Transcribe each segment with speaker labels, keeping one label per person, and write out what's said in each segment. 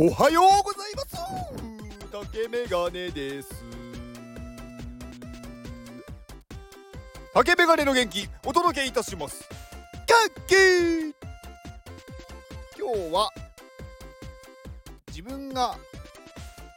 Speaker 1: おはようございます。竹メガネです。竹メガネの元気お届けいたします。元気今日は自分が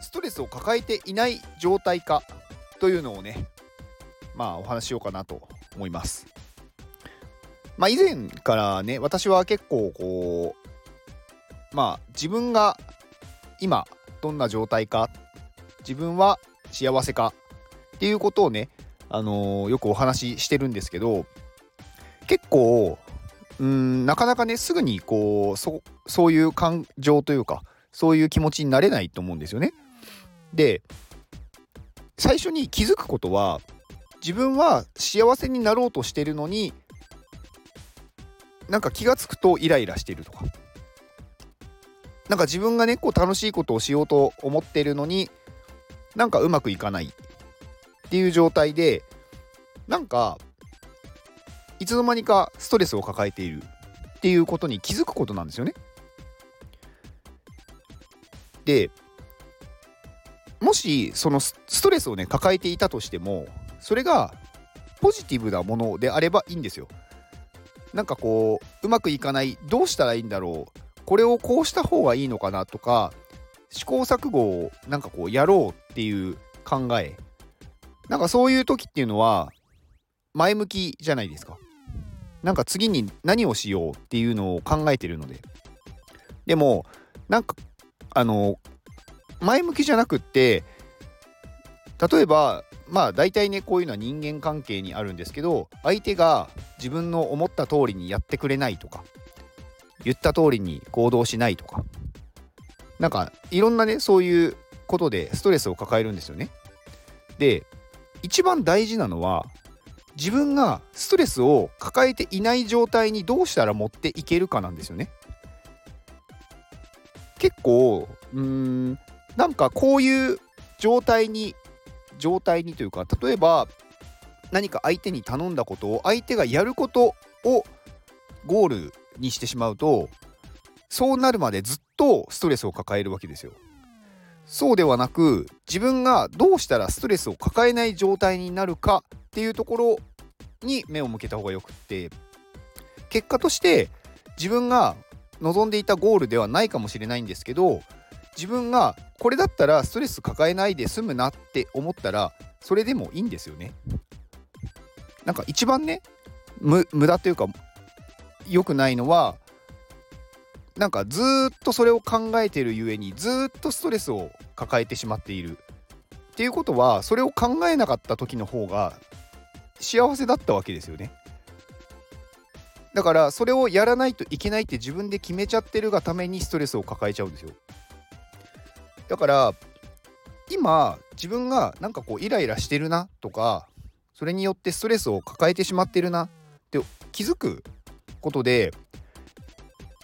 Speaker 1: ストレスを抱えていない状態かというのをねまあお話ししようかなと思います。まあ以前からね私は結構こうまあ自分が今どんな状態か自分は幸せかっていうことをね、あのー、よくお話ししてるんですけど結構うんなかなかねすぐにこうそそういう感情というかそういう気持ちになれないと思うんですよね。で最初に気づくことは自分は幸せになろうとしてるのになんか気が付くとイライラしてるとかなんか自分がねこう楽しいことをしようと思ってるのになんかうまくいかないっていう状態でなんかいつの間にかストレスを抱えているっていうことに気づくことなんですよね。でもしそのストレスをね抱えていたとしてもそれがポジティブなものであればいいんですよ。なんかこううまくいかないどうしたらいいんだろうこれをこうした方がいいのかなとか試行錯誤をなんかこうやろうっていう考え。なんかそういう時っていうのは前向きじゃないですか。なんか次に何をしようっていうのを考えてるので。でもなんかあの前向きじゃなくって例えばまあ大体ねこういうのは人間関係にあるんですけど相手が自分の思った通りにやってくれないとか。言った通りに行動しないとかなんかいろんなねそういうことでストレスを抱えるんですよね。で一番大事なのは自分がストレスを抱えていない状態にどうしたら持っていけるかなんですよね。結構うーんなんかこういう状態に状態にというか例えば何か相手に頼んだことを相手がやることをゴールにしてしまうとそうなるまでずっとストレスを抱えるわけですよ。そうではなく自分がどうしたらストレスを抱えない状態になるかっていうところに目を向けた方がよくって結果として自分が望んでいたゴールではないかもしれないんですけど自分がこれだったらストレス抱えないで済むなって思ったらそれでもいいんですよね。なんか一番ね無駄というか良くないのはなんかずっとそれを考えてるゆえにずっとストレスを抱えてしまっている。っていうことはそれを考えなかった時の方が幸せだったわけですよね。だからそれをやらないといけないって自分で決めちゃってるがためにストレスを抱えちゃうんですよ。だから今自分がなんかこうイライラしてるなとかそれによってストレスを抱えてしまってるなって気づくことで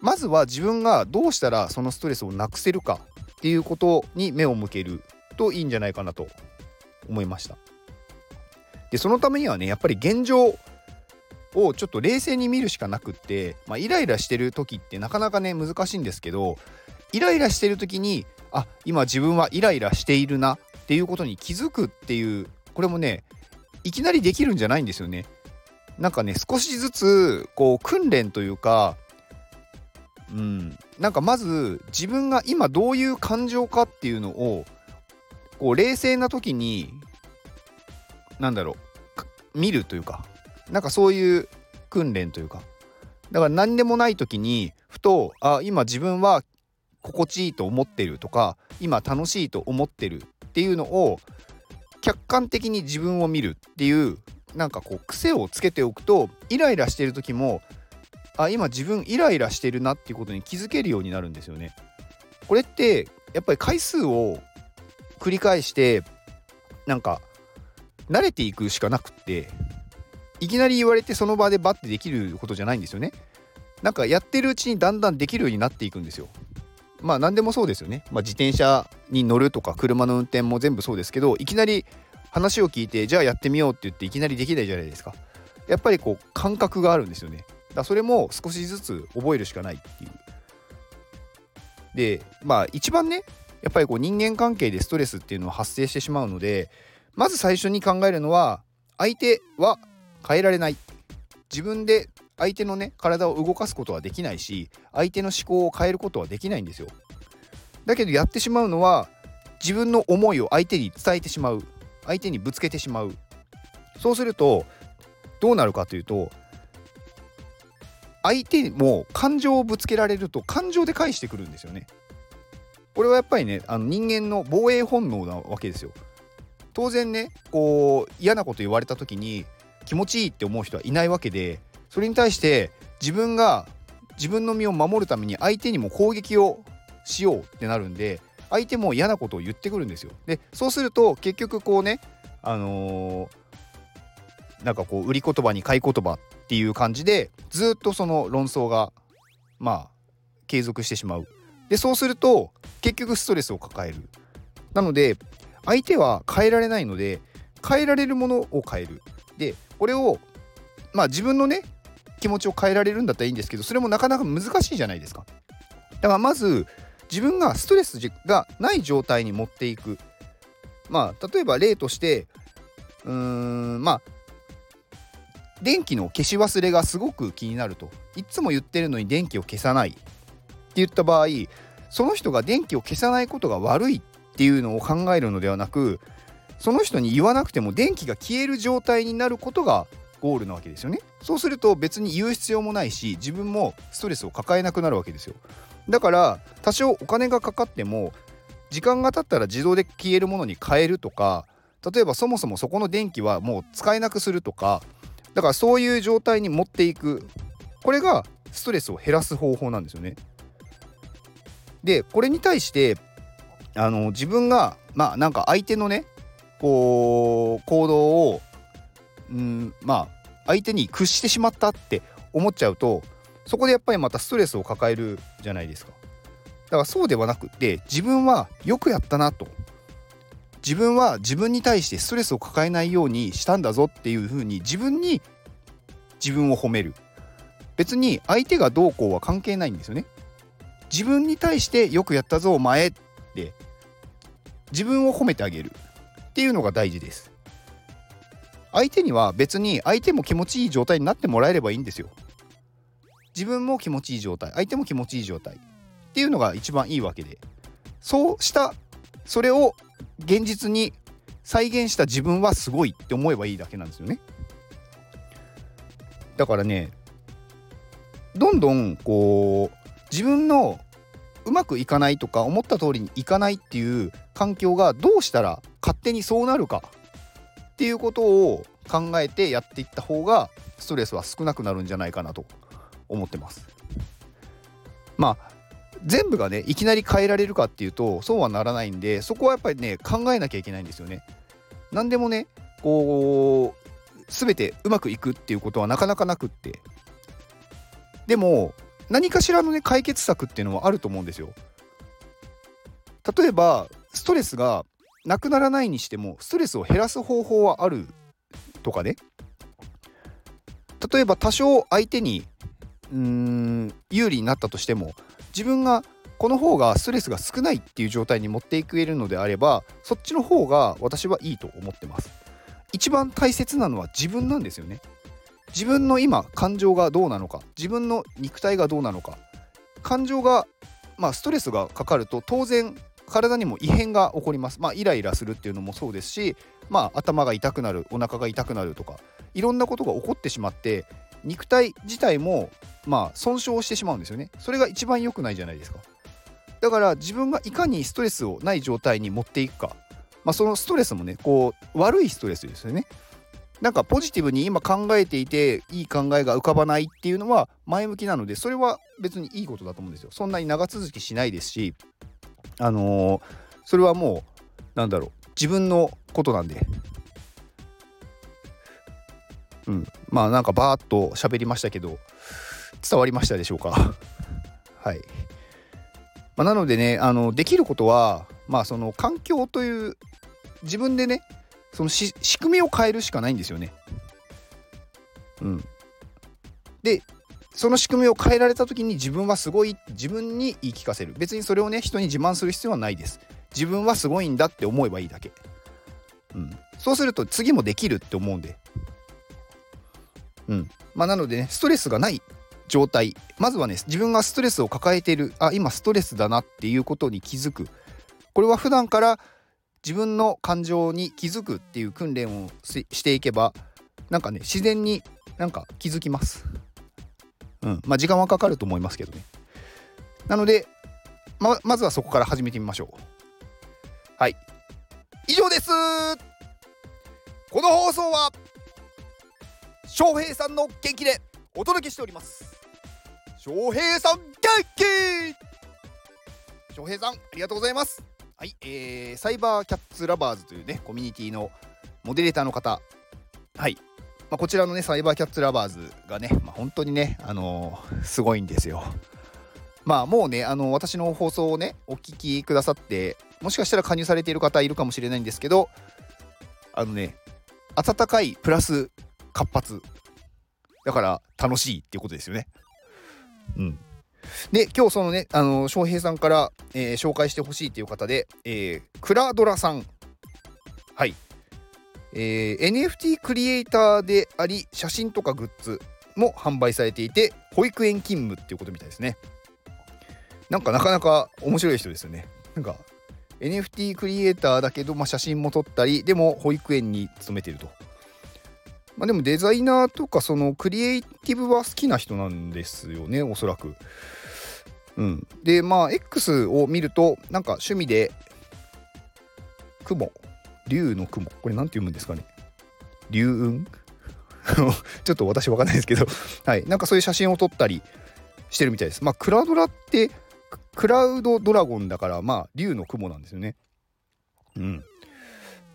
Speaker 1: まずは自分がどうしたらそのストレスをなくせるかっていうことに目を向けるといいんじゃないかなと思いました。でそのためにはねやっぱり現状をちょっと冷静に見るしかなくって、まあ、イライラしてる時ってなかなかね難しいんですけどイライラしてる時にあ今自分はイライラしているなっていうことに気づくっていうこれもねいきなりできるんじゃないんですよね。なんかね少しずつこう訓練というかうん、なんかまず自分が今どういう感情かっていうのをこう冷静な時になんだろう見るというかなんかそういう訓練というか。だから何でもない時にふとあ今自分は心地いいと思ってるとか今楽しいと思ってるっていうのを客観的に自分を見るっていうなんかこう癖をつけておくとイライラしてる時もあ今自分イライラしてるなっていうことに気づけるようになるんですよね。これってやっぱり回数を繰り返してなんか慣れていくしかなくっていきなり言われてその場でバッてできることじゃないんですよね。なんかやってるうちにだんだんできるようになっていくんですよ。まあ何でもそうですよね。まあ、自転車に乗るとか車の運転も全部そうですけどいきなり話を聞いてじゃあやってみようって言っていきなりできないじゃないですか。やっぱりこう感覚があるんですよね。だそれも少しずつ覚えるしかないっていう。でまあ一番ねやっぱりこう人間関係でストレスっていうのは発生してしまうのでまず最初に考えるのは相手は変えられない自分で相手のね体を動かすことはできないし相手の思考を変えることはできないんですよだけどやってしまうのは自分の思いを相手に伝えてしまう相手にぶつけてしまう。そうするとどうなるかというと相手も感情をぶつけられると感情で返してくるんですよね。これはやっぱりねあの人間の防衛本能なわけですよ。当然ねこう嫌なこと言われた時に気持ちいいって思う人はいないわけでそれに対して自分が自分の身を守るために相手にも攻撃をしようってなるんで相手も嫌なことを言ってくるんですよ。でそうすると結局こうねあのー、なんかこう売り言葉に買い言葉っていう感じでずっとその論争がまあ継続してしまう。でそうすると結局ストレスを抱える。なので相手は変えられないので変えられるものを変える。でこれをまあ自分のね気持ちを変えられるんだったらいいんですけどそれもなかなか難しいじゃないですか。だからまず自分がストレスがない状態に持っていく。まあ例えば例としてうーんまあ電気の消し忘れがすごく気になると。いつも言ってるのに電気を消さない。って言った場合その人が電気を消さないことが悪いっていうのを考えるのではなくその人に言わなくても電気が消える状態になることがゴールなわけですよね。そうすると別に言う必要もないし自分もストレスを抱えなくなるわけですよ。だから多少お金がかかっても時間が経ったら自動で消えるものに変えるとか例えばそもそもそこの電気はもう使えなくするとかだからそういう状態に持っていく。これがストレスを減らす方法なんですよね。でこれに対してあの自分がまあなんか相手のねこう行動をうんまあ相手に屈してしまったって思っちゃうとそこでやっぱりまたストレスを抱えるじゃないですか。だからそうではなくて自分はよくやったなと。自分は自分に対してストレスを抱えないようにしたんだぞっていうふうに自分に自分を褒める。別に相手がどうこうは関係ないんですよね。自分に対してよくやったぞお前って。自分を褒めてあげる。っていうのが大事です。相手には別に相手も気持ちいい状態になってもらえればいいんですよ。自分も気持ちいい状態相手も気持ちいい状態っていうのが一番いいわけでそうしたそれを現実に再現した自分はすごいって思えばいいだけなんですよね。だからねどんどんこう自分のうまくいかないとか思った通りにいかないっていう環境がどうしたら勝手にそうなるかっていうことを考えてやっていった方がストレスは少なくなるんじゃないかなと。思ってます。まあ全部がねいきなり変えられるかっていうとそうはならないんでそこはやっぱりね考えなきゃいけないんですよね。何でもねこう全てうまくいくっていうことはなかなかなくってでも何かしらのね解決策っていうのはあると思うんですよ。例えばストレスがなくならないにしてもストレスを減らす方法はあるとかね例えば多少相手にうーん有利になったとしても自分がこの方がストレスが少ないっていう状態に持っていけるのであればそっちの方が私はいいと思ってます。一番大切なのは自分なんですよね。自分の今感情がどうなのか自分の肉体がどうなのか。感情がまあストレスがかかると当然体にも異変が起こります。まあイライラするっていうのもそうですしまあ頭が痛くなるお腹が痛くなるとかいろんなことが起こってしまって肉体自体もまあ損傷してしまうんですよね。それが一番良くないじゃないですか。だから自分がいかにストレスをない状態に持っていくか。まあそのストレスもねこう悪いストレスですよね。なんかポジティブに今考えていていい考えが浮かばないっていうのは前向きなのでそれは別にいいことだと思うんですよ。そんなに長続きしないですしあのー、それはもうなんだろう自分のことなんで。まあなんかバーッと喋りましたけど伝わりましたでしょうか？はい、まあ、なのでねあのできることはまあその環境という自分でねその仕組みを変えるしかないんですよね。うん、でその仕組みを変えられた時に自分はすごい自分に言い聞かせる。別にそれをね人に自慢する必要はないです。自分はすごいんだって思えばいいだけ、うん、そうすると次もできるって思うんで。うん。まあなのでねストレスがない状態。まずはね自分がストレスを抱えているあ今ストレスだなっていうことに気づく。これは普段から自分の感情に気づくっていう訓練をしていけばなんかね自然になんか気づきます。うん。まあ時間はかかると思いますけどね。なのでままずはそこから始めてみましょう。はい。以上です。この放送は翔平さんの元気でお届けしております。翔平さん元気！翔平さんありがとうございます。はい、えー、サイバーキャッツラバーズというねコミュニティのモデレーターの方。はい。まあ、こちらのねサイバーキャッツラバーズがね、まあ、本当にね、あのー、すごいんですよ。まあもうねあの私の放送をねお聞きくださってもしかしたら加入されている方いるかもしれないんですけどあのね温かいプラス活発。だから楽しいっていうことですよね。うん。で今日そのねあの翔平さんから、えー、紹介してほしいという方で、えー、クラドラさん。はい。えー、NFT クリエイターであり写真とかグッズも販売されていて保育園勤務っていうことみたいですね。なんかなかなか面白い人ですよね。なんか NFT クリエイターだけど、まあ、写真も撮ったりでも保育園に勤めてるとまあでもデザイナーとかそのクリエイティブは好きな人なんですよねおそらく。うん、でまあ X を見るとなんか趣味で雲。竜の雲。これ何て読むんですかね。竜雲？ちょっと私わかんないですけど。はい。なんかそういう写真を撮ったりしてるみたいです。まあクラドラってクラウドドラゴンだからまあ竜の雲なんですよね。うん。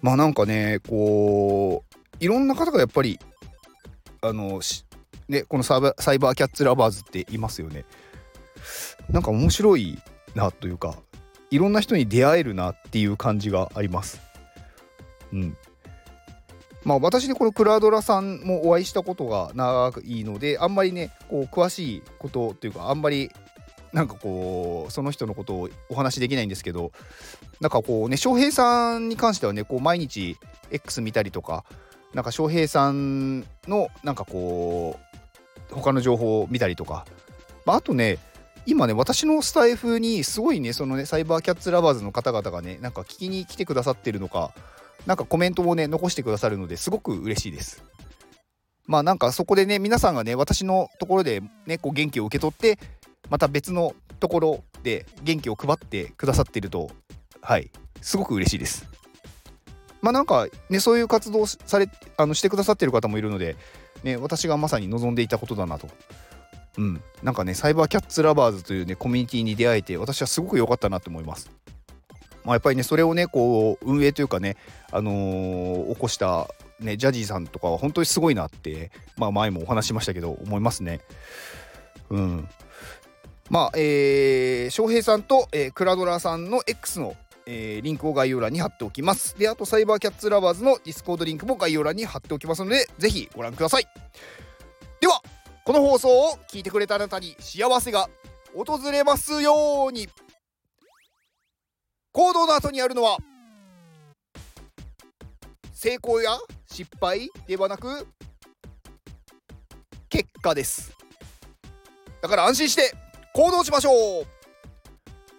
Speaker 1: まあなんかねこういろんな方がやっぱりあのねこのサイバーキャッツラバーズっていますよねなんか面白いなというかいろんな人に出会えるなっていう感じがありますうん。まあ私ねこのクラドラさんもお会いしたことがないいのであんまりねこう詳しいことっていうかあんまりなんかこうその人のことをお話しできないんですけどなんかこうね翔平さんに関してはねこう毎日 X 見たりとかなんか翔平さんのなんかこう他の情報を見たりとか、まあ、あとね今ね私のスタイフにすごいねそのねサイバーキャッツラバーズの方々がねなんか聞きに来てくださってるのかなんかコメントもね残してくださるのですごく嬉しいです。まあなんかそこでね皆さんがね私のところでねこう元気を受け取ってまた別のところで元気を配ってくださっているとはいすごく嬉しいです。まあなんかねそういう活動されあのしてくださってる方もいるので、ね、私がまさに望んでいたことだなと。うん、なんかねサイバーキャッツラバーズというねコミュニティに出会えて私はすごく良かったなと思います。まあ、やっぱりねそれをねこう運営というかね、あのー、起こしたね、ジャジーさんとかは本当にすごいなって、まあ、前もお話しましたけど思いますね。うん、まあえー、翔平さんと、えー、クラドラさんの X の、えー、リンクを概要欄に貼っておきます。で、あとサイバーキャッツラバーズのディスコードリンクも概要欄に貼っておきますので、ぜひご覧ください。では、この放送を聞いてくれたあなたに幸せが訪れますように。行動の後にあるのは成功や失敗ではなく結果ですだから安心して行動しましょう